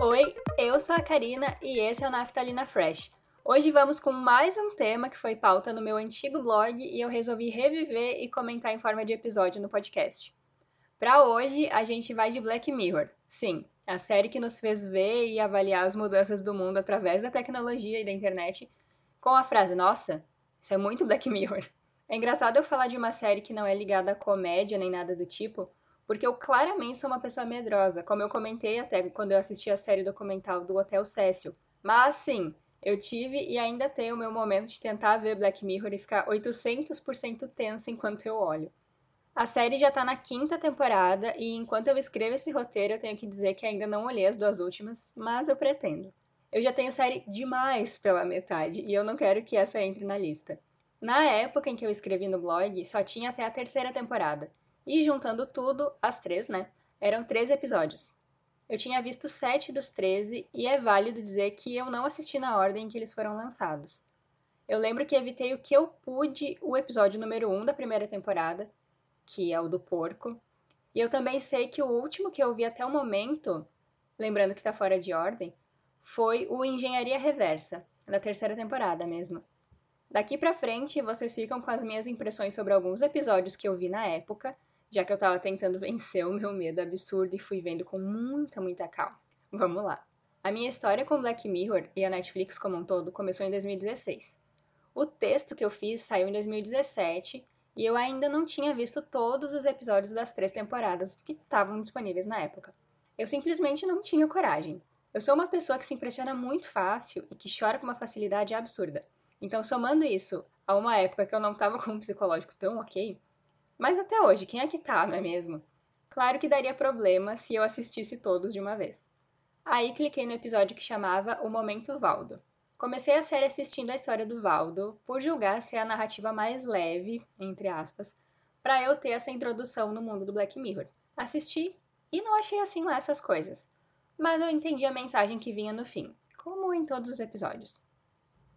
Oi, eu sou a Karina e esse é o Naftalina Fresh. Hoje vamos com mais um tema que foi pauta no meu antigo blog e eu resolvi reviver e comentar em forma de episódio no podcast. Para hoje, a gente vai de Black Mirror. Sim, a série que nos fez ver e avaliar as mudanças do mundo através da tecnologia e da internet com a frase: Nossa, isso é muito Black Mirror. É engraçado eu falar de uma série que não é ligada à comédia nem nada do tipo, porque eu claramente sou uma pessoa medrosa, como eu comentei até quando eu assisti a série documental do Hotel Cecil. Mas sim, eu tive e ainda tenho o meu momento de tentar ver Black Mirror e ficar 800% tensa enquanto eu olho. A série já tá na quinta temporada e enquanto eu escrevo esse roteiro eu tenho que dizer que ainda não olhei as duas últimas, mas eu pretendo. Eu já tenho série demais pela metade e eu não quero que essa entre na lista. Na época em que eu escrevi no blog, só tinha até a terceira temporada. E juntando tudo, as três, né? Eram 13 episódios. Eu tinha visto sete dos 13 e é válido dizer que eu não assisti na ordem em que eles foram lançados. Eu lembro que evitei o que eu pude o episódio número 1 da primeira temporada, que é o do porco. E eu também sei que o último que eu vi até o momento, lembrando que tá fora de ordem, foi o Engenharia Reversa, da terceira temporada mesmo. Daqui pra frente, vocês ficam com as minhas impressões sobre alguns episódios que eu vi na época, já que eu tava tentando vencer o meu medo absurdo e fui vendo com muita, muita calma. Vamos lá. A minha história com Black Mirror e a Netflix como um todo começou em 2016. O texto que eu fiz saiu em 2017 e eu ainda não tinha visto todos os episódios das três temporadas que estavam disponíveis na época. Eu simplesmente não tinha coragem. Eu sou uma pessoa que se impressiona muito fácil e que chora com uma facilidade absurda. Então, somando isso a uma época que eu não estava com um psicológico tão ok, mas até hoje, quem é que tá, não é mesmo? Claro que daria problema se eu assistisse todos de uma vez. Aí cliquei no episódio que chamava O Momento Valdo. Comecei a série assistindo a história do Valdo, por julgar ser a narrativa mais leve, entre aspas, para eu ter essa introdução no mundo do Black Mirror. Assisti e não achei assim lá essas coisas, mas eu entendi a mensagem que vinha no fim, como em todos os episódios.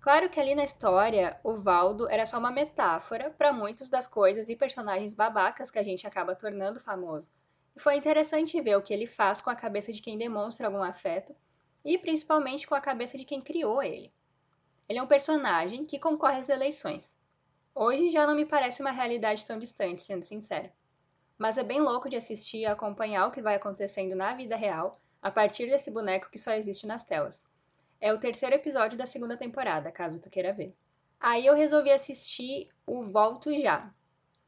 Claro que ali na história, o Valdo era só uma metáfora para muitas das coisas e personagens babacas que a gente acaba tornando famoso. E foi interessante ver o que ele faz com a cabeça de quem demonstra algum afeto e principalmente com a cabeça de quem criou ele. Ele é um personagem que concorre às eleições. Hoje já não me parece uma realidade tão distante, sendo sincera. Mas é bem louco de assistir e acompanhar o que vai acontecendo na vida real a partir desse boneco que só existe nas telas. É o terceiro episódio da segunda temporada, caso tu queira ver. Aí eu resolvi assistir o Volto Já.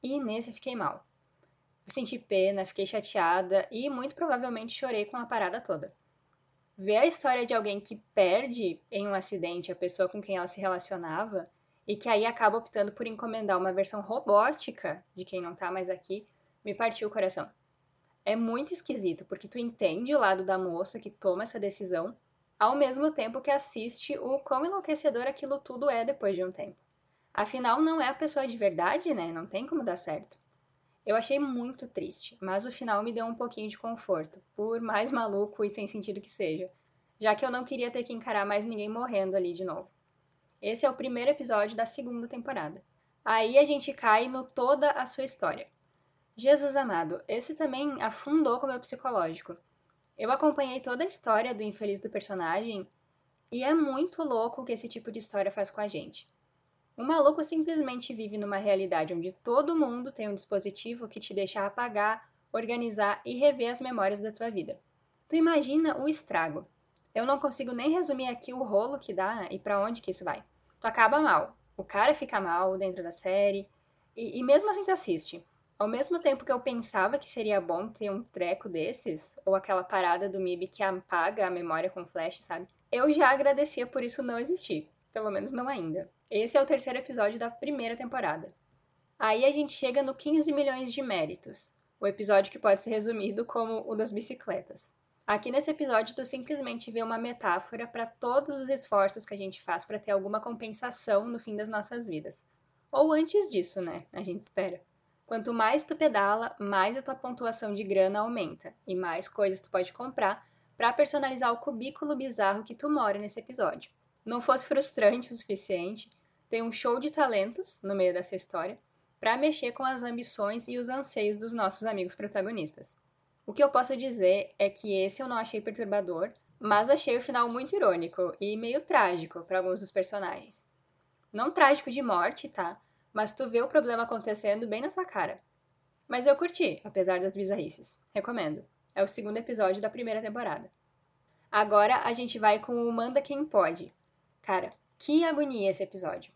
E nesse fiquei mal. Senti pena, fiquei chateada e muito provavelmente chorei com a parada toda. Ver a história de alguém que perde em um acidente a pessoa com quem ela se relacionava e que aí acaba optando por encomendar uma versão robótica de quem não tá mais aqui, me partiu o coração. É muito esquisito, porque tu entende o lado da moça que toma essa decisão, ao mesmo tempo que assiste o quão enlouquecedor aquilo tudo é depois de um tempo. Afinal, não é a pessoa de verdade, né? Não tem como dar certo. Eu achei muito triste, mas o final me deu um pouquinho de conforto, por mais maluco e sem sentido que seja, já que eu não queria ter que encarar mais ninguém morrendo ali de novo. Esse é o primeiro episódio da segunda temporada. Aí a gente cai no toda a sua história. Jesus amado, esse também afundou com o meu psicológico. Eu acompanhei toda a história do infeliz do personagem e é muito louco o que esse tipo de história faz com a gente. O maluco simplesmente vive numa realidade onde todo mundo tem um dispositivo que te deixa apagar, organizar e rever as memórias da tua vida. Tu imagina o estrago. Eu não consigo nem resumir aqui o rolo que dá e para onde que isso vai. Tu acaba mal. O cara fica mal dentro da série e, e mesmo assim tu assiste. Ao mesmo tempo que eu pensava que seria bom ter um treco desses, ou aquela parada do MIB que apaga a memória com flash, sabe? Eu já agradecia por isso não existir. Pelo menos não ainda. Esse é o terceiro episódio da primeira temporada. Aí a gente chega no 15 milhões de méritos, o episódio que pode ser resumido como o das bicicletas. Aqui nesse episódio, tu simplesmente vê uma metáfora para todos os esforços que a gente faz para ter alguma compensação no fim das nossas vidas. Ou antes disso, né? A gente espera. Quanto mais tu pedala, mais a tua pontuação de grana aumenta e mais coisas tu pode comprar para personalizar o cubículo bizarro que tu mora nesse episódio. Não fosse frustrante o suficiente, tem um show de talentos no meio dessa história para mexer com as ambições e os anseios dos nossos amigos protagonistas. O que eu posso dizer é que esse eu não achei perturbador, mas achei o final muito irônico e meio trágico para alguns dos personagens. Não trágico de morte, tá? Mas tu vê o problema acontecendo bem na tua cara. Mas eu curti, apesar das bizarrices. Recomendo. É o segundo episódio da primeira temporada. Agora a gente vai com o Manda Quem Pode. Cara, que agonia esse episódio.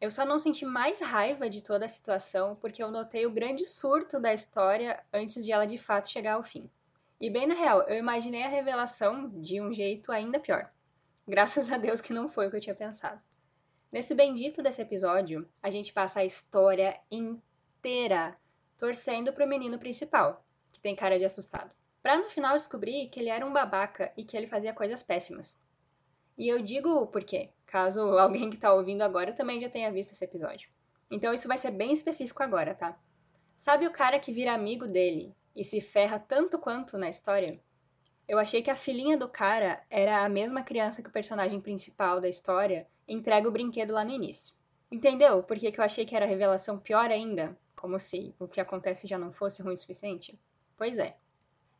Eu só não senti mais raiva de toda a situação porque eu notei o grande surto da história antes de ela de fato chegar ao fim. E bem na real, eu imaginei a revelação de um jeito ainda pior. Graças a Deus que não foi o que eu tinha pensado. Nesse bendito desse episódio, a gente passa a história inteira torcendo pro menino principal, que tem cara de assustado. Pra no final descobrir que ele era um babaca e que ele fazia coisas péssimas. E eu digo por quê, caso alguém que tá ouvindo agora também já tenha visto esse episódio. Então isso vai ser bem específico agora, tá? Sabe o cara que vira amigo dele e se ferra tanto quanto na história? Eu achei que a filhinha do cara era a mesma criança que o personagem principal da história entrega o brinquedo lá no início. Entendeu por que, que eu achei que era revelação pior ainda? Como se o que acontece já não fosse ruim o suficiente? Pois é.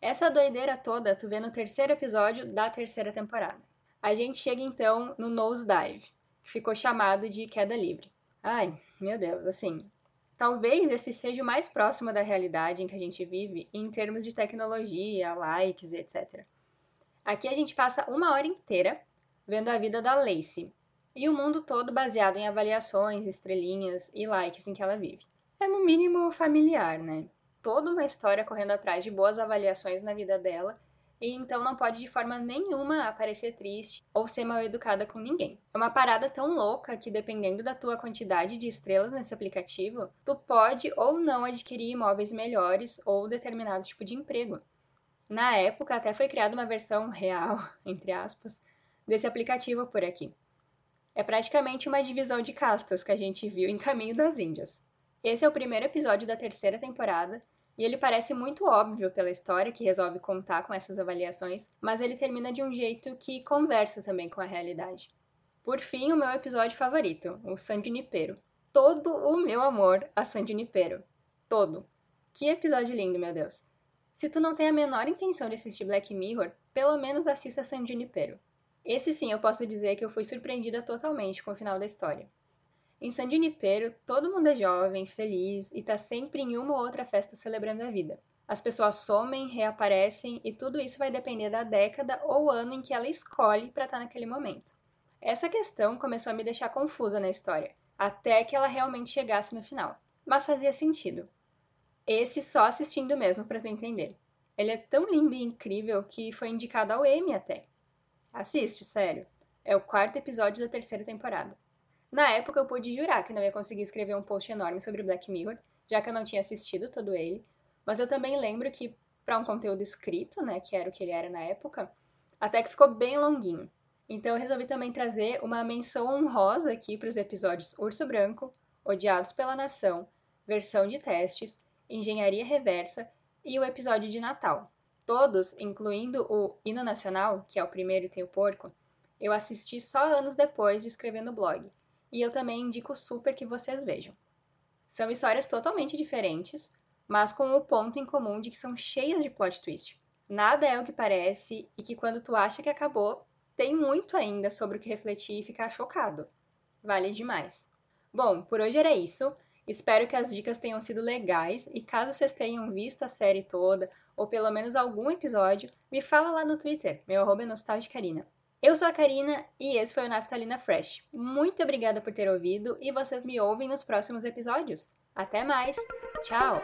Essa doideira toda tu vê no terceiro episódio da terceira temporada. A gente chega então no Nosedive, que ficou chamado de queda livre. Ai, meu Deus, assim, Talvez esse seja o mais próximo da realidade em que a gente vive em termos de tecnologia, likes, etc. Aqui a gente passa uma hora inteira vendo a vida da Lacey e o mundo todo baseado em avaliações, estrelinhas e likes em que ela vive. É no mínimo familiar, né? Toda uma história correndo atrás de boas avaliações na vida dela e então não pode de forma nenhuma aparecer triste ou ser mal educada com ninguém. É uma parada tão louca que dependendo da tua quantidade de estrelas nesse aplicativo, tu pode ou não adquirir imóveis melhores ou determinado tipo de emprego. Na época até foi criada uma versão real, entre aspas, desse aplicativo por aqui. É praticamente uma divisão de castas que a gente viu em Caminho das Índias. Esse é o primeiro episódio da terceira temporada e ele parece muito óbvio pela história que resolve contar com essas avaliações, mas ele termina de um jeito que conversa também com a realidade. Por fim, o meu episódio favorito, o San Junipero. Todo o meu amor a San Junipero. Todo. Que episódio lindo, meu Deus. Se tu não tem a menor intenção de assistir Black Mirror, pelo menos assista San Junipero. Esse sim eu posso dizer que eu fui surpreendida totalmente com o final da história. Em San Junipero, todo mundo é jovem, feliz e tá sempre em uma ou outra festa celebrando a vida. As pessoas somem, reaparecem e tudo isso vai depender da década ou ano em que ela escolhe para estar tá naquele momento. Essa questão começou a me deixar confusa na história, até que ela realmente chegasse no final. Mas fazia sentido. Esse só assistindo mesmo para tu entender. Ele é tão lindo e incrível que foi indicado ao Emmy até. Assiste, sério. É o quarto episódio da terceira temporada. Na época eu pude jurar que não ia conseguir escrever um post enorme sobre Black Mirror, já que eu não tinha assistido todo ele, mas eu também lembro que para um conteúdo escrito, né, que era o que ele era na época, até que ficou bem longuinho. Então eu resolvi também trazer uma menção honrosa aqui para os episódios Urso Branco, Odiados pela Nação, Versão de Testes, Engenharia Reversa e o episódio de Natal. Todos, incluindo o Hino Nacional, que é o primeiro e tem o porco, eu assisti só anos depois de escrever no blog e eu também indico super que vocês vejam. São histórias totalmente diferentes, mas com o ponto em comum de que são cheias de plot twist. Nada é o que parece e que quando tu acha que acabou, tem muito ainda sobre o que refletir e ficar chocado. Vale demais. Bom, por hoje era isso. Espero que as dicas tenham sido legais e caso vocês tenham visto a série toda ou pelo menos algum episódio, me fala lá no Twitter, meu arroba é nostalgicarina. Eu sou a Karina e esse foi o Naftalina Fresh. Muito obrigada por ter ouvido e vocês me ouvem nos próximos episódios. Até mais! Tchau!